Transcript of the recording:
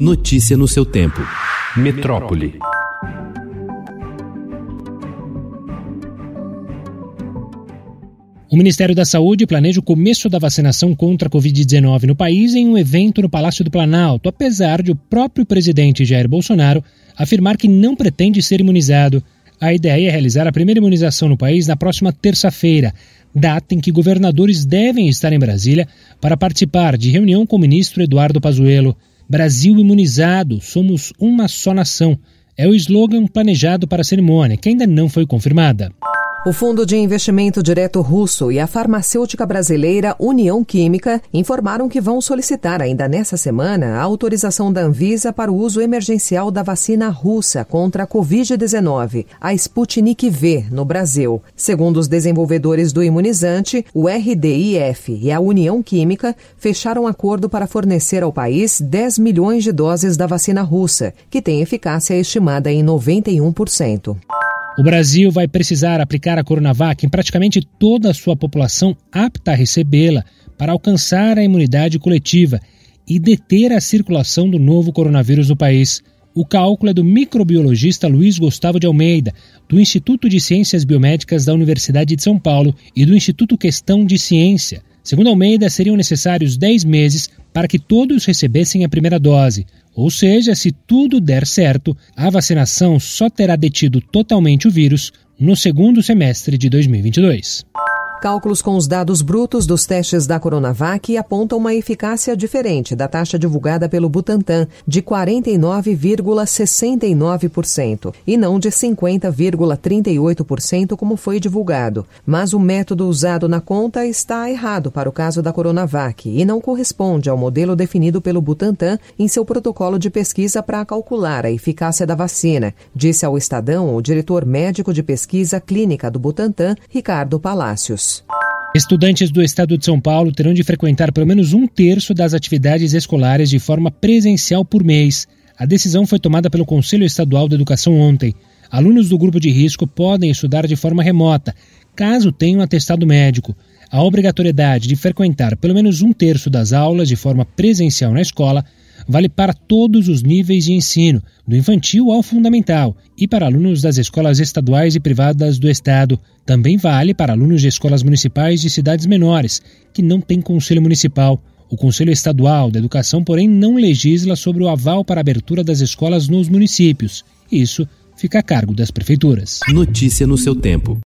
Notícia no seu tempo. Metrópole. O Ministério da Saúde planeja o começo da vacinação contra a Covid-19 no país em um evento no Palácio do Planalto, apesar de o próprio presidente Jair Bolsonaro afirmar que não pretende ser imunizado. A ideia é realizar a primeira imunização no país na próxima terça-feira, data em que governadores devem estar em Brasília para participar de reunião com o ministro Eduardo Pazuello. Brasil imunizado, somos uma só nação. É o slogan planejado para a cerimônia, que ainda não foi confirmada. O Fundo de Investimento Direto Russo e a farmacêutica brasileira União Química informaram que vão solicitar ainda nessa semana a autorização da Anvisa para o uso emergencial da vacina russa contra a Covid-19, a Sputnik V, no Brasil. Segundo os desenvolvedores do imunizante, o RDIF e a União Química fecharam acordo para fornecer ao país 10 milhões de doses da vacina russa, que tem eficácia estimada em 91%. O Brasil vai precisar aplicar a Coronavac em praticamente toda a sua população apta a recebê-la para alcançar a imunidade coletiva e deter a circulação do novo coronavírus no país. O cálculo é do microbiologista Luiz Gustavo de Almeida, do Instituto de Ciências Biomédicas da Universidade de São Paulo e do Instituto Questão de Ciência. Segundo Almeida, seriam necessários 10 meses para que todos recebessem a primeira dose. Ou seja, se tudo der certo, a vacinação só terá detido totalmente o vírus no segundo semestre de 2022. Cálculos com os dados brutos dos testes da Coronavac apontam uma eficácia diferente da taxa divulgada pelo Butantan, de 49,69% e não de 50,38%, como foi divulgado. Mas o método usado na conta está errado para o caso da Coronavac e não corresponde ao modelo definido pelo Butantan em seu protocolo de pesquisa para calcular a eficácia da vacina, disse ao Estadão o diretor médico de pesquisa clínica do Butantan, Ricardo Palácios. Estudantes do estado de São Paulo terão de frequentar pelo menos um terço das atividades escolares de forma presencial por mês. A decisão foi tomada pelo Conselho Estadual da Educação ontem. Alunos do grupo de risco podem estudar de forma remota, caso tenham atestado médico. A obrigatoriedade de frequentar pelo menos um terço das aulas de forma presencial na escola vale para todos os níveis de ensino, do infantil ao fundamental, e para alunos das escolas estaduais e privadas do Estado. Também vale para alunos de escolas municipais de cidades menores, que não têm conselho municipal. O Conselho Estadual da Educação, porém, não legisla sobre o aval para abertura das escolas nos municípios. Isso fica a cargo das prefeituras. Notícia no seu tempo.